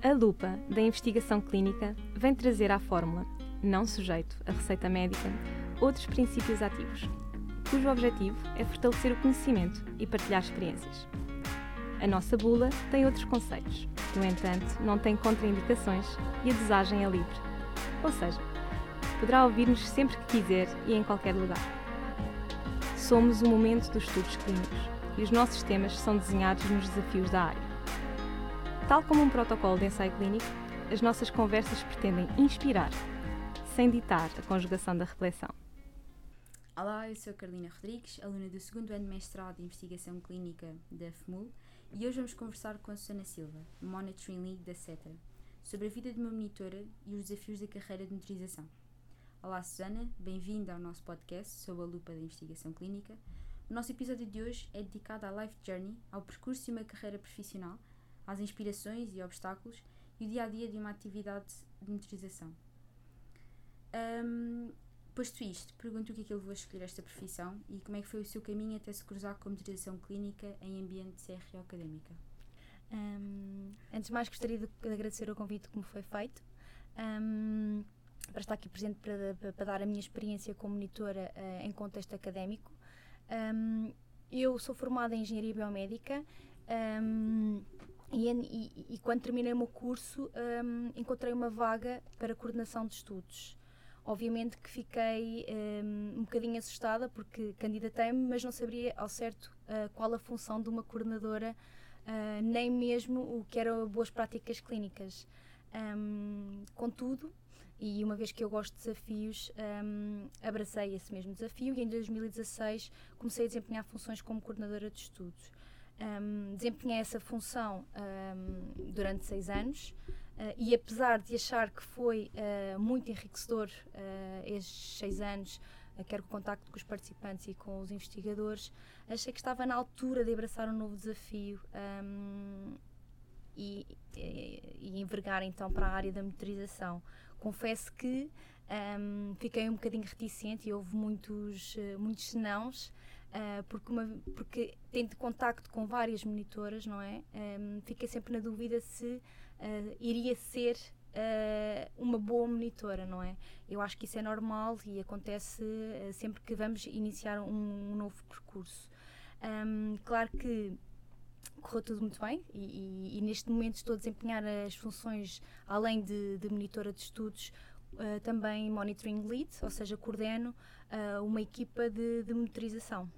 A lupa da investigação clínica vem trazer à fórmula, não sujeito à receita médica, outros princípios ativos, cujo objetivo é fortalecer o conhecimento e partilhar experiências. A nossa bula tem outros conceitos, no entanto, não tem contraindicações e a dosagem é livre. Ou seja, poderá ouvir-nos sempre que quiser e em qualquer lugar. Somos o momento dos estudos clínicos e os nossos temas são desenhados nos desafios da área. Tal como um protocolo de ensaio clínico, as nossas conversas pretendem inspirar, sem ditar a conjugação da reflexão. Olá, eu sou Carolina Rodrigues, aluna do segundo ano de mestrado em Investigação Clínica da FMUL e hoje vamos conversar com a Susana Silva, Monitoring League da CETRA, sobre a vida de uma monitora e os desafios da carreira de monitorização. Olá, Susana, bem-vinda ao nosso podcast sob a lupa da investigação clínica. O nosso episódio de hoje é dedicado à Life Journey, ao percurso de uma carreira profissional, às inspirações e obstáculos e o dia a dia de uma atividade de monitorização. Um, posto isto, pergunto o que é que ele levou a escolher esta profissão e como é que foi o seu caminho até se cruzar com a monitorização clínica em ambiente de CRO académica. Um, antes de mais, gostaria de agradecer o convite que me foi feito. Um, para estar aqui presente para, para, para, dar a minha experiência como monitora uh, em contexto académico. Um, eu sou formada em Engenharia Biomédica um, e, e, e, quando terminei o meu curso um, encontrei uma vaga para coordenação de estudos. Obviamente que fiquei um, bocadinho assustada porque candidatei-me, mas não sabia ao certo uh, qual a função de uma coordenadora, uh, nem mesmo o que eram boas práticas clínicas. Um, contudo, e uma vez que eu gosto de desafios, um, abracei esse mesmo desafio e em 2016 comecei a desempenhar funções como coordenadora de estudos. Um, desempenhei essa função um, durante seis anos. Uh, e apesar de achar que foi uh, muito enriquecedor uh, estes seis anos, quer com o contacto com os participantes e com os investigadores, achei que estava na altura de abraçar um novo desafio e, e, e envergar então para a área da motorização. Confesso que um, fiquei um bocadinho reticente e houve muitos, muitos senãos, uh, porque, uma, porque tendo contacto com várias monitoras, não é? Um, fiquei sempre na dúvida se uh, iria ser uma boa monitora, não é? Eu acho que isso é normal e acontece sempre que vamos iniciar um, um novo percurso. Um, claro que correu tudo muito bem e, e, e, neste momento estou a desempenhar as funções, além de, de monitora de estudos, uh, também monitoring lead, ou seja, coordeno uh, uma equipa de, de monitorização.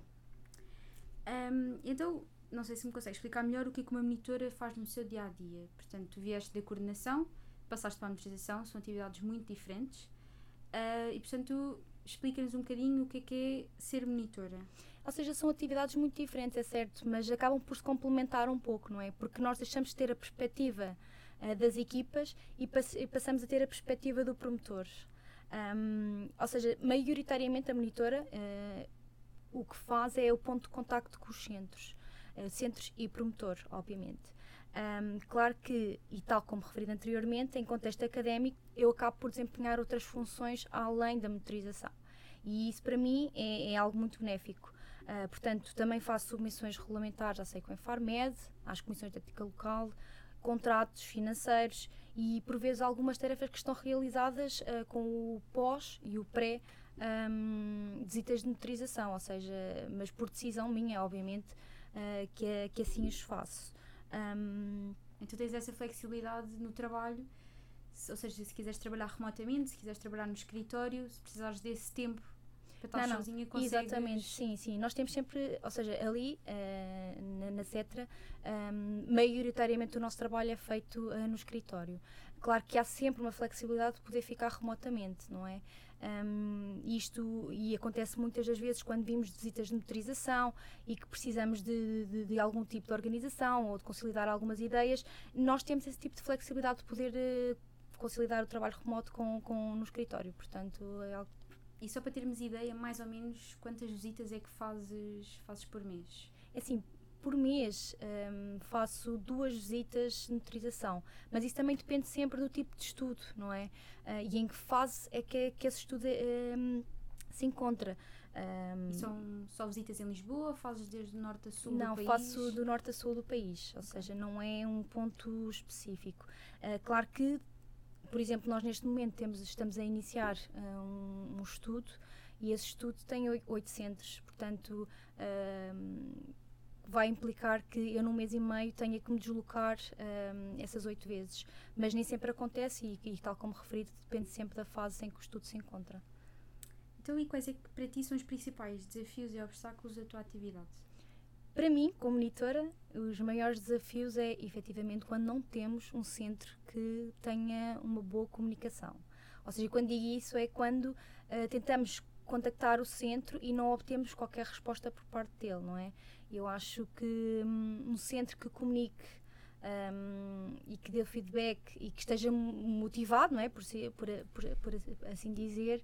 Um, então, não sei se me consegue explicar melhor o que, é que uma monitora faz no seu dia a dia. Portanto, tu vieste da coordenação, passaste para a monitorização, são atividades muito diferentes. Uh, e, portanto, explica-nos um bocadinho o que é que é ser monitora. Ou seja, são atividades muito diferentes, é certo, mas acabam por se complementar um pouco, não é? Porque nós deixamos de ter a perspectiva uh, das equipas e, pass e, passamos a ter a perspectiva do promotor. Um, ou seja, maioritariamente a monitora uh, o que faz é o ponto de contacto com os centros, uh, centros e promotor, obviamente. Um, claro que, e tal como referido anteriormente, em contexto académico, eu acabo por desempenhar outras funções além da motorização. E isso para mim é, é algo muito benéfico. Uh, portanto, também faço submissões regulamentares, sei com a Infarmed, às comissões de ética local, contratos financeiros e, por vezes, algumas tarefas que estão realizadas uh, com o pós e o pré um, visitas de motorização, ou seja, mas por decisão minha, obviamente, uh, que, que assim os faço. Um, então tens essa flexibilidade no trabalho, ou seja, se quiseres trabalhar remotamente, se quiseres trabalhar no escritório, se precisares desse tempo estar não, sozinha consegues... Exatamente, sim, sim. Nós temos sempre, ou seja, ali uh, na, na CETRA, um, maioritariamente o nosso trabalho é feito uh, no escritório. Claro que há sempre uma flexibilidade de poder ficar remotamente, não é? Um, isto e acontece muitas das vezes quando vimos visitas de motorização e que precisamos de, de, de, algum tipo de organização ou de consolidar algumas ideias, nós temos esse tipo de flexibilidade de poder uh, conciliar o trabalho remoto com, com no escritório. Portanto, é algo e só para termos ideia, mais ou menos, quantas visitas é que fazes, fazes por mês? É assim, por mês um, faço duas visitas de motorização, mas isso também depende sempre do tipo de estudo, não é? Uh, e em que fase é que, que esse estudo um, se encontra. Um, são só visitas em Lisboa? Fazes desde o norte a sul não, do país? Não, faço do norte a sul do país, ou seja, não é um ponto específico. Uh, claro que, por exemplo, nós neste momento temos, estamos a iniciar uh, um, um, estudo e esse estudo tem oito centros, portanto uh, vai implicar que eu num mês e meio tenha que me deslocar essas oito vezes, mas nem sempre acontece e, e tal como referido, depende sempre da fase em que o estudo se encontra. Então, e quais é que para ti são os principais desafios e obstáculos da tua atividade? Para mim, como monitora, os maiores desafios é efetivamente quando não temos um centro que tenha uma boa comunicação. Ou seja, quando digo isso é quando uh, tentamos contactar o centro e não obtemos qualquer resposta por parte dele, não é? Eu acho que um, um centro que comunique um, e que dê feedback e que esteja motivado, não é? Por, ser, por, por, por assim dizer,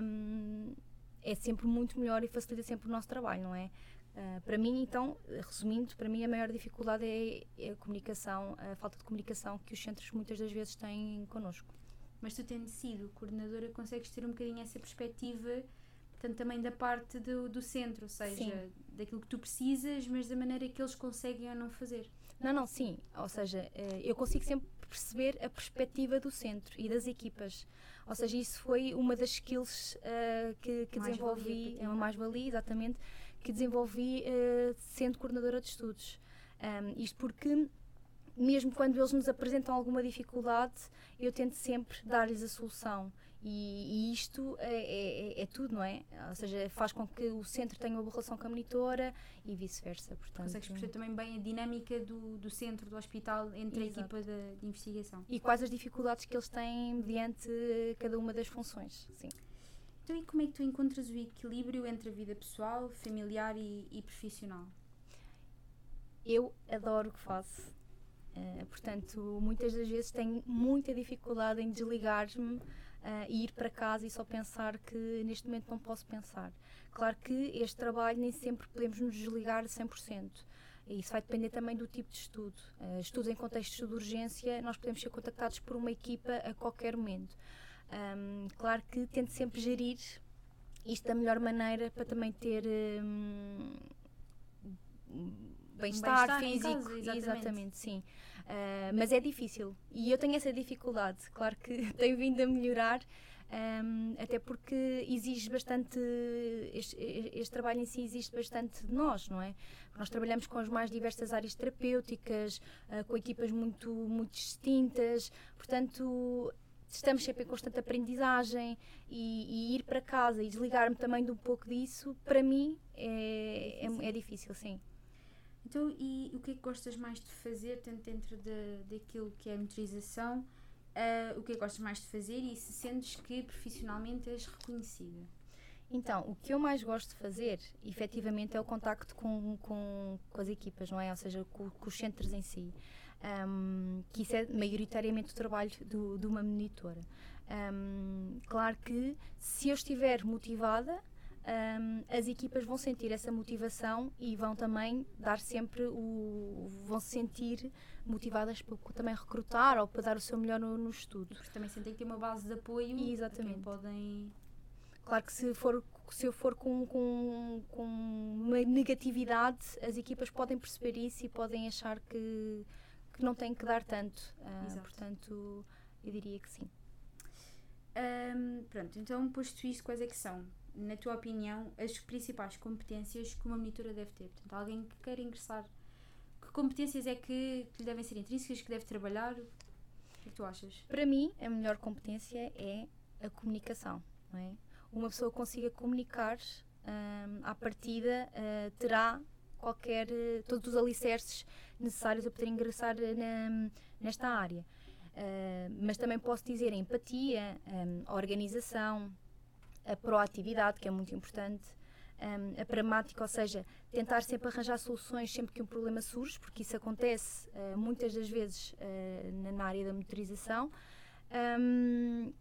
um, é sempre muito melhor e facilita sempre o nosso trabalho, não é? Uh, para mim, então, resumindo, para mim a maior dificuldade é, é, a comunicação, a falta de comunicação que os centros muitas das vezes têm connosco. Mas tu tendo sido coordenadora, consegues ter um bocadinho essa perspectiva, portanto, também da parte do, do centro, ou seja, sim. daquilo que tu precisas, mas da maneira que eles conseguem ou não fazer. Não, não, sim. Ou seja, eh, eu consigo sempre perceber a perspectiva do centro e das equipas. Ou seja, isso foi uma das skills uh, que, que desenvolvi, é uma mais-valia, exatamente, que desenvolvi uh, sendo coordenadora de estudos. Um, isto porque, mesmo quando eles nos apresentam alguma dificuldade, eu tento sempre dar-lhes a solução. E, e isto é, é, é, é, tudo, não é? Ou seja, faz com que o centro tenha uma boa relação com a monitora e vice-versa. Consegues perceber também bem a dinâmica do, do centro, do hospital, entre Exato. a equipa de, de, investigação. E quais as dificuldades que eles têm mediante cada uma das funções, sim. Então, e como é que tu encontras o equilíbrio entre a vida pessoal, familiar e, e profissional? Eu adoro o que faço. Uh, portanto, muitas das vezes tenho muita dificuldade em desligar-me uh, e ir para casa e só pensar que neste momento não posso pensar. Claro que este trabalho nem sempre podemos nos desligar 100%. E isso vai depender também do tipo de estudo. Uh, estudos em contextos de urgência, nós podemos ser contactados por uma equipa a qualquer momento. Um, claro que tento sempre gerir isto da melhor maneira para também ter um, bem-estar bem físico. Casa, exatamente. exatamente. sim. Uh, mas é difícil e eu tenho essa dificuldade. Claro que tenho vindo a melhorar, um, até porque exige bastante. Este, este, trabalho em si existe bastante de nós, não é? Nós trabalhamos com as mais diversas áreas terapêuticas, uh, com equipas muito, muito distintas, portanto. Estamos sempre em constante aprendizagem e, e ir para casa e desligar-me também de um pouco disso, para mim, é, é, é difícil, sim. Então, e o que é que gostas mais de fazer, tanto dentro de, daquilo que é a motorização, uh, o que é que gostas mais de fazer e se sentes que profissionalmente és reconhecida? Então, o que eu mais gosto de fazer, efetivamente, é o contacto com, com, com as equipas, não é? Ou seja, com, com os centros em si. Um, que isso é maioritariamente o trabalho do, de uma monitora. Um, claro que se eu estiver motivada, um, as equipas vão sentir essa motivação e vão também dar sempre o. vão se sentir motivadas para também recrutar ou para dar o seu melhor no, no estudo. Porque também sentem que tem uma base de apoio. E exatamente. podem. Claro que se, for, se eu for com, com, com uma negatividade, as equipas podem perceber isso e podem achar que, que não têm que dar tanto. Uh, portanto, eu diria que sim. Um, pronto, então posto isto, quais é que são? Na tua opinião, as principais competências que uma monitora deve ter? Portanto, alguém que queira ingressar, que competências é que, que lhe devem ser intrínsecas, que deve trabalhar? O que é que tu achas? Para mim, a melhor competência é a comunicação. Não é? Uma pessoa consiga comunicar um, à partida uh, terá qualquer uh, todos os alicerces necessários a poder ingressar na, nesta área. Uh, mas também posso dizer empatia, um, organização, a proatividade, que é muito importante, um, a pragmática, ou seja, tentar sempre arranjar soluções sempre que um problema surge, porque isso acontece uh, muitas das vezes uh, na área da motorização. Um,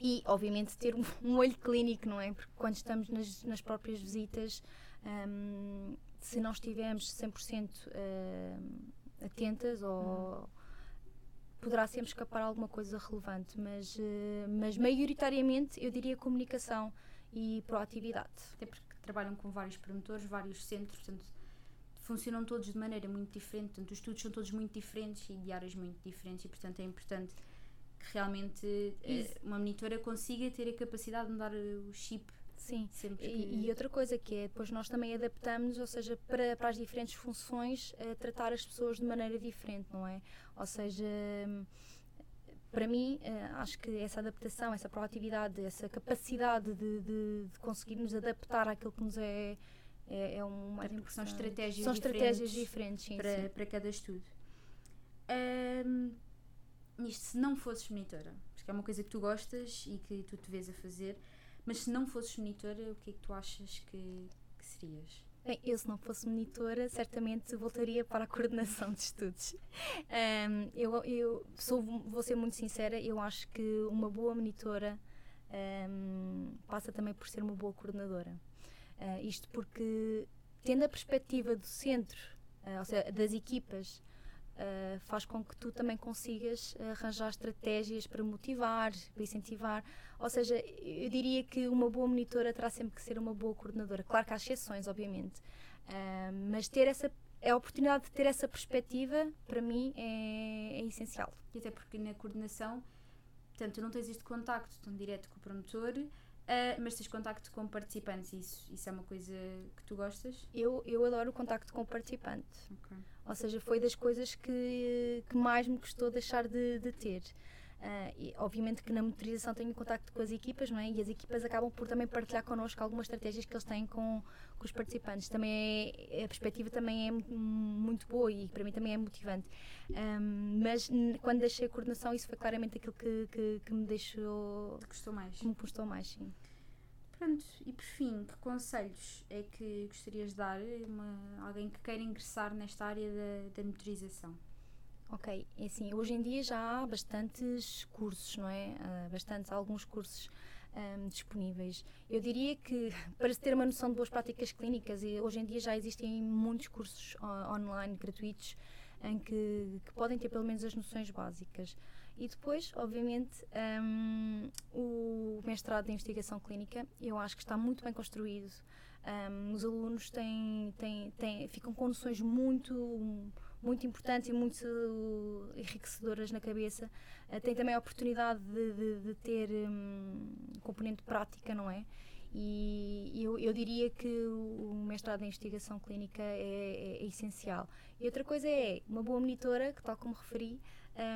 e, obviamente, ter um, olho clínico, não é? Porque quando estamos nas, nas próprias visitas, um, se não estivermos 100% uh, atentas ou. Poderá sempre escapar alguma coisa relevante, mas, uh, mas maioritariamente eu diria comunicação e proatividade. Até porque trabalham com vários promotores, vários centros, portanto, funcionam todos de maneira muito diferente, portanto, os estudos são todos muito diferentes e de áreas muito diferentes e, portanto, é importante que realmente eh, uma monitora consiga ter a capacidade de mudar o chip Sim, sempre que... e, e, outra coisa que é, depois nós também adaptamos, ou seja, para, para as diferentes funções, tratar as pessoas de maneira diferente, não é? Ou seja, para mim, eh, acho que essa adaptação, essa proatividade, essa capacidade de, de, de conseguirmos adaptar àquilo que nos é, é, é um importante. São estratégias são diferentes, estratégias diferentes sim, para, sim. para cada estudo. Um, isto, se não fosses monitora, porque é uma coisa que tu gostas e que tu te vês a fazer, mas se não fosses monitora, o que é que tu achas que, que serias? Bem, eu se não fosse monitora, certamente voltaria para a coordenação de estudos. Um, eu, eu sou, vou ser muito sincera, eu acho que uma boa monitora um, passa também por ser uma boa coordenadora. Uh, isto porque, tendo a perspectiva do centro, uh, ou seja, das equipas, uh, faz com que tu também consigas arranjar estratégias para motivar, para incentivar. Ou seja, eu diria que uma boa monitora terá sempre que ser uma boa coordenadora. Claro que há exceções, obviamente, uh, mas ter essa a oportunidade de ter essa perspectiva, para mim, é, é essencial. E até porque na coordenação, portanto, não tens este contacto tão direto com o promotor, uh, mas tens contacto com participantes. Isso, isso é uma coisa que tu gostas? Eu, eu adoro o contacto com o participante. Okay. Ou seja, foi das coisas que, que mais me custou deixar de, de ter. Uh, e, obviamente que na motorização tenho contacto com as equipas, não é? E as equipas acabam por também partilhar connosco algumas estratégias que eles têm com, com os participantes. Também é, a perspectiva também é muito boa e para mim também é motivante. Um, mas quando deixei a coordenação, isso foi claramente aquilo que, que, que me deixou. Te custou mais? Que me custou mais, sim. Pronto, e por fim, que conselhos é que gostarias de dar a uma, alguém que queira ingressar nesta área da, da motorização? Ok, assim, hoje em dia já há bastantes cursos, não é? Uh, bastantes, alguns cursos um, disponíveis. Eu diria que, para se ter uma noção de boas práticas clínicas, e hoje em dia já existem muitos cursos uh, online gratuitos em que, que, podem ter pelo menos as noções básicas. E depois, obviamente, um, o mestrado em investigação clínica, eu acho que está muito bem construído. Um, os alunos têm, têm, têm, ficam com noções muito muito importantes e muito enriquecedoras na cabeça. Uh, tem também a oportunidade de, de, de ter um, componente prática, não é? E eu, eu, diria que o mestrado em investigação clínica é, é, é, essencial. E outra coisa é uma boa monitora, que tal como referi,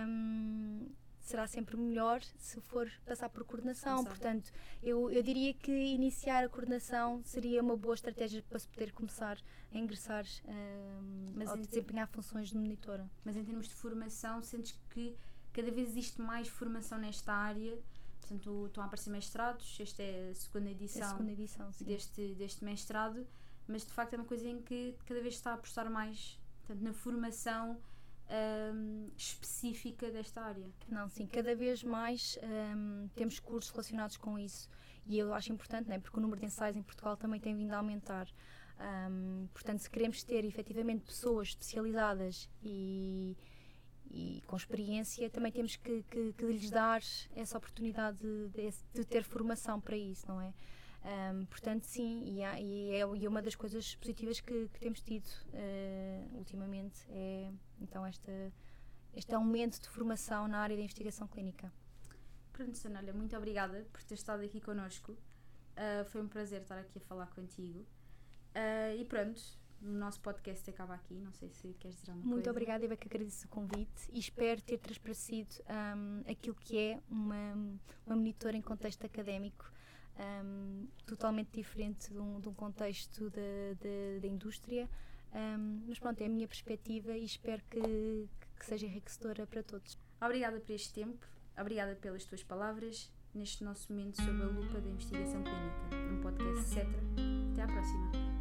um, será sempre melhor se for passar por coordenação. Portanto, eu, eu diria que iniciar a coordenação seria uma boa estratégia para se poder começar a ingressar um, Mas ou desempenhar funções de monitora. Mas em termos de formação, sentes que cada vez existe mais formação nesta área? Portanto, estão a aparecer mestrados, esta é a segunda edição, é a segunda edição deste, deste mestrado, mas de facto é uma coisa em que cada vez está a apostar mais portanto, na formação um, específica desta área. Não, sim, cada vez mais um, temos cursos relacionados com isso e eu acho importante, né, porque o número de ensaios em Portugal também tem vindo a aumentar. Um, portanto, se queremos ter efetivamente pessoas especializadas e, e com experiência, também temos que, que, que lhes dar essa oportunidade de, de, ter formação para isso, não é? Um, portanto, sim, e, há, é, e, é, uma das coisas positivas que, que temos tido uh, ultimamente é então esta, este aumento de formação na área da investigação clínica. Pronto, Sonália, muito obrigada por ter estado aqui connosco. Uh, foi um prazer estar aqui a falar contigo. Uh, e pronto, o nosso podcast acaba aqui. Não sei se queres dizer alguma Muito coisa. obrigada, eu é que agradeço o convite e espero ter transparecido um, aquilo que é uma, uma monitora em contexto académico um, totalmente diferente de um, de um contexto da indústria. Um, mas pronto, é a minha perspectiva e espero que, que seja enriquecedora para todos. Obrigada por este tempo, obrigada pelas tuas palavras neste nosso momento sob a lupa da investigação clínica, num podcast, etc. Até à próxima.